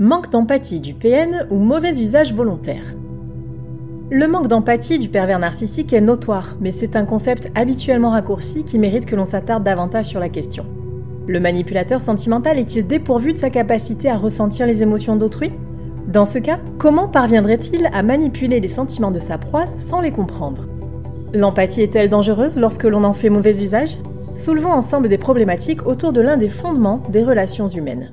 Manque d'empathie du PN ou mauvais usage volontaire Le manque d'empathie du pervers narcissique est notoire, mais c'est un concept habituellement raccourci qui mérite que l'on s'attarde davantage sur la question. Le manipulateur sentimental est-il dépourvu de sa capacité à ressentir les émotions d'autrui? Dans ce cas, comment parviendrait-il à manipuler les sentiments de sa proie sans les comprendre? L'empathie est-elle dangereuse lorsque l'on en fait mauvais usage? Soulevons ensemble des problématiques autour de l'un des fondements des relations humaines.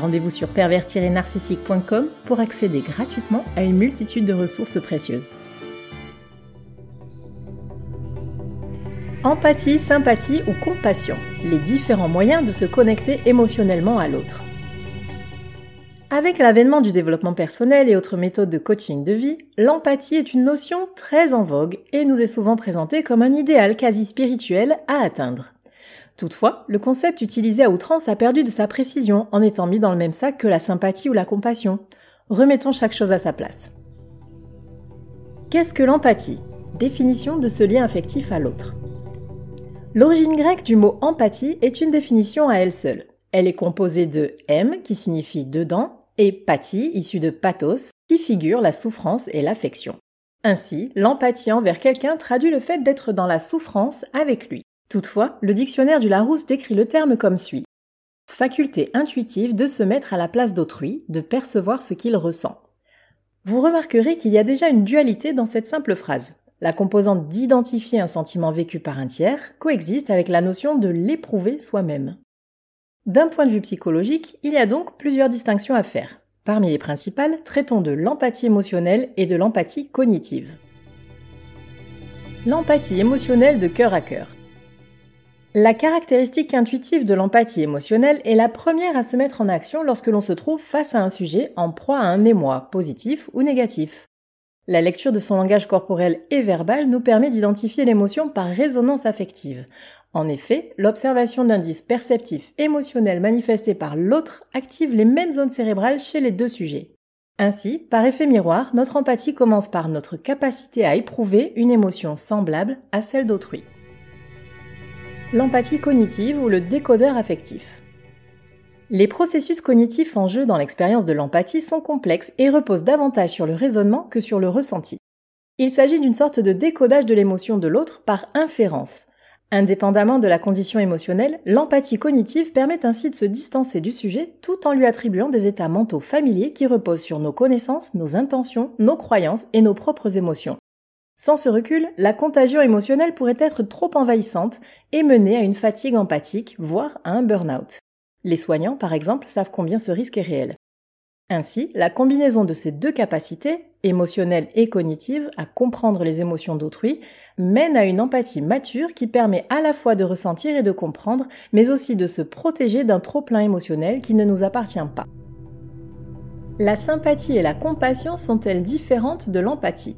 Rendez-vous sur pervers-narcissique.com pour accéder gratuitement à une multitude de ressources précieuses. Empathie, sympathie ou compassion, les différents moyens de se connecter émotionnellement à l'autre. Avec l'avènement du développement personnel et autres méthodes de coaching de vie, l'empathie est une notion très en vogue et nous est souvent présentée comme un idéal quasi spirituel à atteindre. Toutefois, le concept utilisé à outrance a perdu de sa précision en étant mis dans le même sac que la sympathie ou la compassion. Remettons chaque chose à sa place. Qu'est-ce que l'empathie? Définition de ce lien affectif à l'autre. L'origine grecque du mot empathie est une définition à elle seule. Elle est composée de m qui signifie dedans et pathie issue de pathos qui figure la souffrance et l'affection. Ainsi, l'empathie envers quelqu'un traduit le fait d'être dans la souffrance avec lui. Toutefois, le dictionnaire du Larousse décrit le terme comme suit. Faculté intuitive de se mettre à la place d'autrui, de percevoir ce qu'il ressent. Vous remarquerez qu'il y a déjà une dualité dans cette simple phrase. La composante d'identifier un sentiment vécu par un tiers coexiste avec la notion de l'éprouver soi-même. D'un point de vue psychologique, il y a donc plusieurs distinctions à faire. Parmi les principales, traitons de l'empathie émotionnelle et de l'empathie cognitive. L'empathie émotionnelle de cœur à cœur. La caractéristique intuitive de l'empathie émotionnelle est la première à se mettre en action lorsque l'on se trouve face à un sujet en proie à un émoi, positif ou négatif. La lecture de son langage corporel et verbal nous permet d'identifier l'émotion par résonance affective. En effet, l'observation d'indices perceptifs émotionnels manifestés par l'autre active les mêmes zones cérébrales chez les deux sujets. Ainsi, par effet miroir, notre empathie commence par notre capacité à éprouver une émotion semblable à celle d'autrui. L'empathie cognitive ou le décodeur affectif. Les processus cognitifs en jeu dans l'expérience de l'empathie sont complexes et reposent davantage sur le raisonnement que sur le ressenti. Il s'agit d'une sorte de décodage de l'émotion de l'autre par inférence, Indépendamment de la condition émotionnelle, l'empathie cognitive permet ainsi de se distancer du sujet tout en lui attribuant des états mentaux familiers qui reposent sur nos connaissances, nos intentions, nos croyances et nos propres émotions. Sans ce recul, la contagion émotionnelle pourrait être trop envahissante et mener à une fatigue empathique, voire à un burn-out. Les soignants, par exemple, savent combien ce risque est réel. Ainsi, la combinaison de ces deux capacités, émotionnelle et cognitive, à comprendre les émotions d'autrui, mène à une empathie mature qui permet à la fois de ressentir et de comprendre, mais aussi de se protéger d'un trop-plein émotionnel qui ne nous appartient pas. La sympathie et la compassion sont-elles différentes de l'empathie?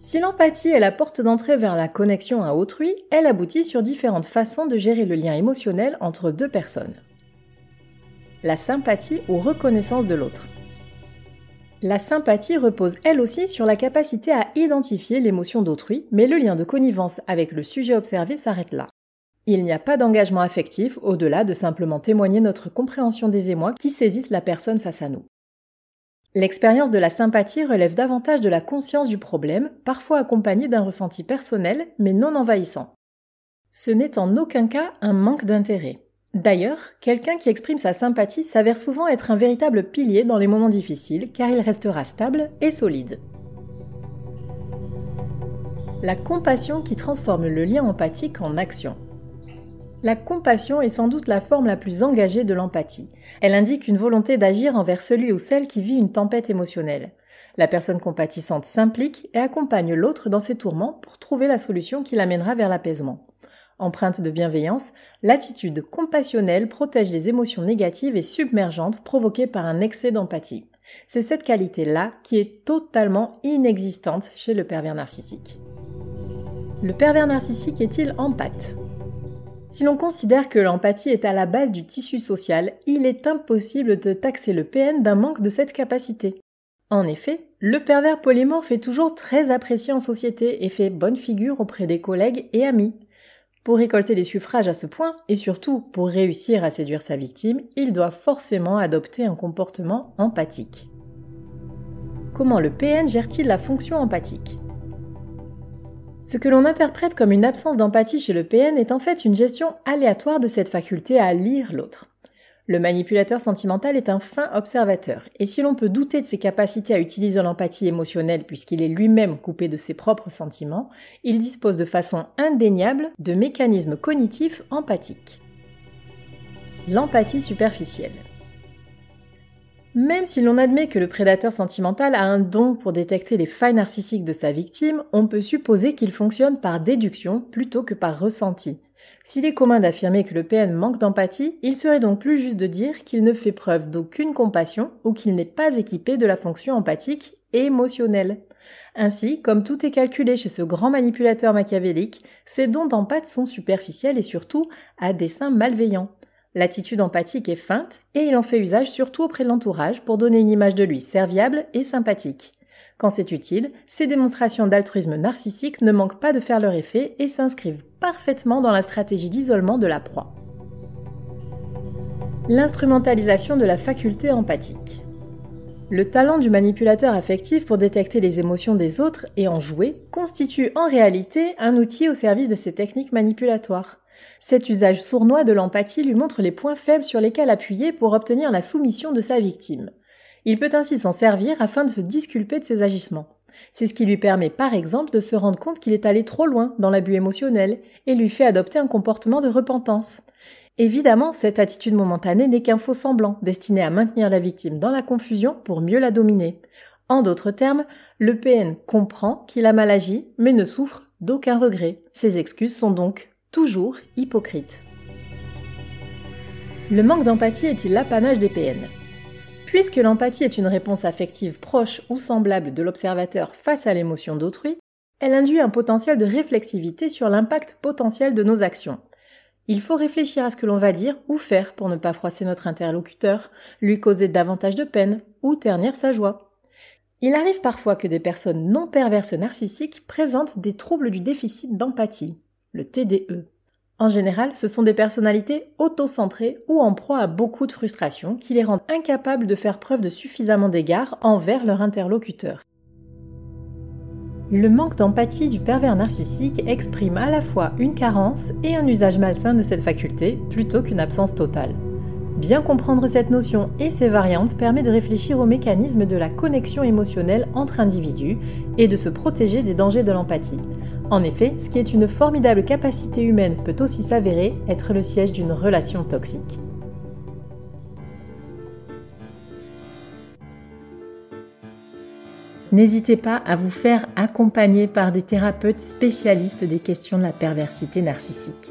Si l'empathie est la porte d'entrée vers la connexion à autrui, elle aboutit sur différentes façons de gérer le lien émotionnel entre deux personnes la sympathie ou reconnaissance de l'autre. La sympathie repose elle aussi sur la capacité à identifier l'émotion d'autrui, mais le lien de connivence avec le sujet observé s'arrête là. Il n'y a pas d'engagement affectif au-delà de simplement témoigner notre compréhension des émois qui saisissent la personne face à nous. L'expérience de la sympathie relève davantage de la conscience du problème, parfois accompagnée d'un ressenti personnel, mais non envahissant. Ce n'est en aucun cas un manque d'intérêt. D'ailleurs, quelqu'un qui exprime sa sympathie s'avère souvent être un véritable pilier dans les moments difficiles car il restera stable et solide. La compassion qui transforme le lien empathique en action. La compassion est sans doute la forme la plus engagée de l'empathie. Elle indique une volonté d'agir envers celui ou celle qui vit une tempête émotionnelle. La personne compatissante s'implique et accompagne l'autre dans ses tourments pour trouver la solution qui l'amènera vers l'apaisement. Empreinte de bienveillance, l'attitude compassionnelle protège des émotions négatives et submergentes provoquées par un excès d'empathie. C'est cette qualité-là qui est totalement inexistante chez le pervers narcissique. Le pervers narcissique est-il empathe? Si l'on considère que l'empathie est à la base du tissu social, il est impossible de taxer le PN d'un manque de cette capacité. En effet, le pervers polymorphe est toujours très apprécié en société et fait bonne figure auprès des collègues et amis. Pour récolter les suffrages à ce point, et surtout pour réussir à séduire sa victime, il doit forcément adopter un comportement empathique. Comment le PN gère-t-il la fonction empathique? Ce que l'on interprète comme une absence d'empathie chez le PN est en fait une gestion aléatoire de cette faculté à lire l'autre. Le manipulateur sentimental est un fin observateur, et si l'on peut douter de ses capacités à utiliser l'empathie émotionnelle puisqu'il est lui-même coupé de ses propres sentiments, il dispose de façon indéniable de mécanismes cognitifs empathiques. L'empathie superficielle. Même si l'on admet que le prédateur sentimental a un don pour détecter les failles narcissiques de sa victime, on peut supposer qu'il fonctionne par déduction plutôt que par ressenti, s'il est commun d'affirmer que le PN manque d'empathie, il serait donc plus juste de dire qu'il ne fait preuve d'aucune compassion ou qu'il n'est pas équipé de la fonction empathique et émotionnelle. Ainsi, comme tout est calculé chez ce grand manipulateur machiavélique, ses dons d'empathie sont superficiels et surtout à dessein malveillant. L'attitude empathique est feinte et il en fait usage surtout auprès de l'entourage pour donner une image de lui serviable et sympathique. Quand c'est utile, ces démonstrations d'altruisme narcissique ne manquent pas de faire leur effet et s'inscrivent parfaitement dans la stratégie d'isolement de la proie. L'instrumentalisation de la faculté empathique. Le talent du manipulateur affectif pour détecter les émotions des autres et en jouer constitue en réalité un outil au service de ces techniques manipulatoires. Cet usage sournois de l'empathie lui montre les points faibles sur lesquels appuyer pour obtenir la soumission de sa victime. Il peut ainsi s'en servir afin de se disculper de ses agissements. C'est ce qui lui permet par exemple de se rendre compte qu'il est allé trop loin dans l'abus émotionnel et lui fait adopter un comportement de repentance. Évidemment, cette attitude momentanée n'est qu'un faux semblant destiné à maintenir la victime dans la confusion pour mieux la dominer. En d'autres termes, le PN comprend qu'il a mal agi mais ne souffre d'aucun regret. Ses excuses sont donc toujours hypocrites. Le manque d'empathie est-il l'apanage des PN Puisque l'empathie est une réponse affective proche ou semblable de l'observateur face à l'émotion d'autrui, elle induit un potentiel de réflexivité sur l'impact potentiel de nos actions. Il faut réfléchir à ce que l'on va dire ou faire pour ne pas froisser notre interlocuteur, lui causer davantage de peine ou ternir sa joie. Il arrive parfois que des personnes non perverses narcissiques présentent des troubles du déficit d'empathie, le TDE. En général, ce sont des personnalités autocentrées ou en proie à beaucoup de frustration qui les rendent incapables de faire preuve de suffisamment d'égard envers leur interlocuteur. Le manque d'empathie du pervers narcissique exprime à la fois une carence et un usage malsain de cette faculté plutôt qu'une absence totale. Bien comprendre cette notion et ses variantes permet de réfléchir aux mécanismes de la connexion émotionnelle entre individus et de se protéger des dangers de l'empathie. En effet, ce qui est une formidable capacité humaine peut aussi s'avérer être le siège d'une relation toxique. N'hésitez pas à vous faire accompagner par des thérapeutes spécialistes des questions de la perversité narcissique.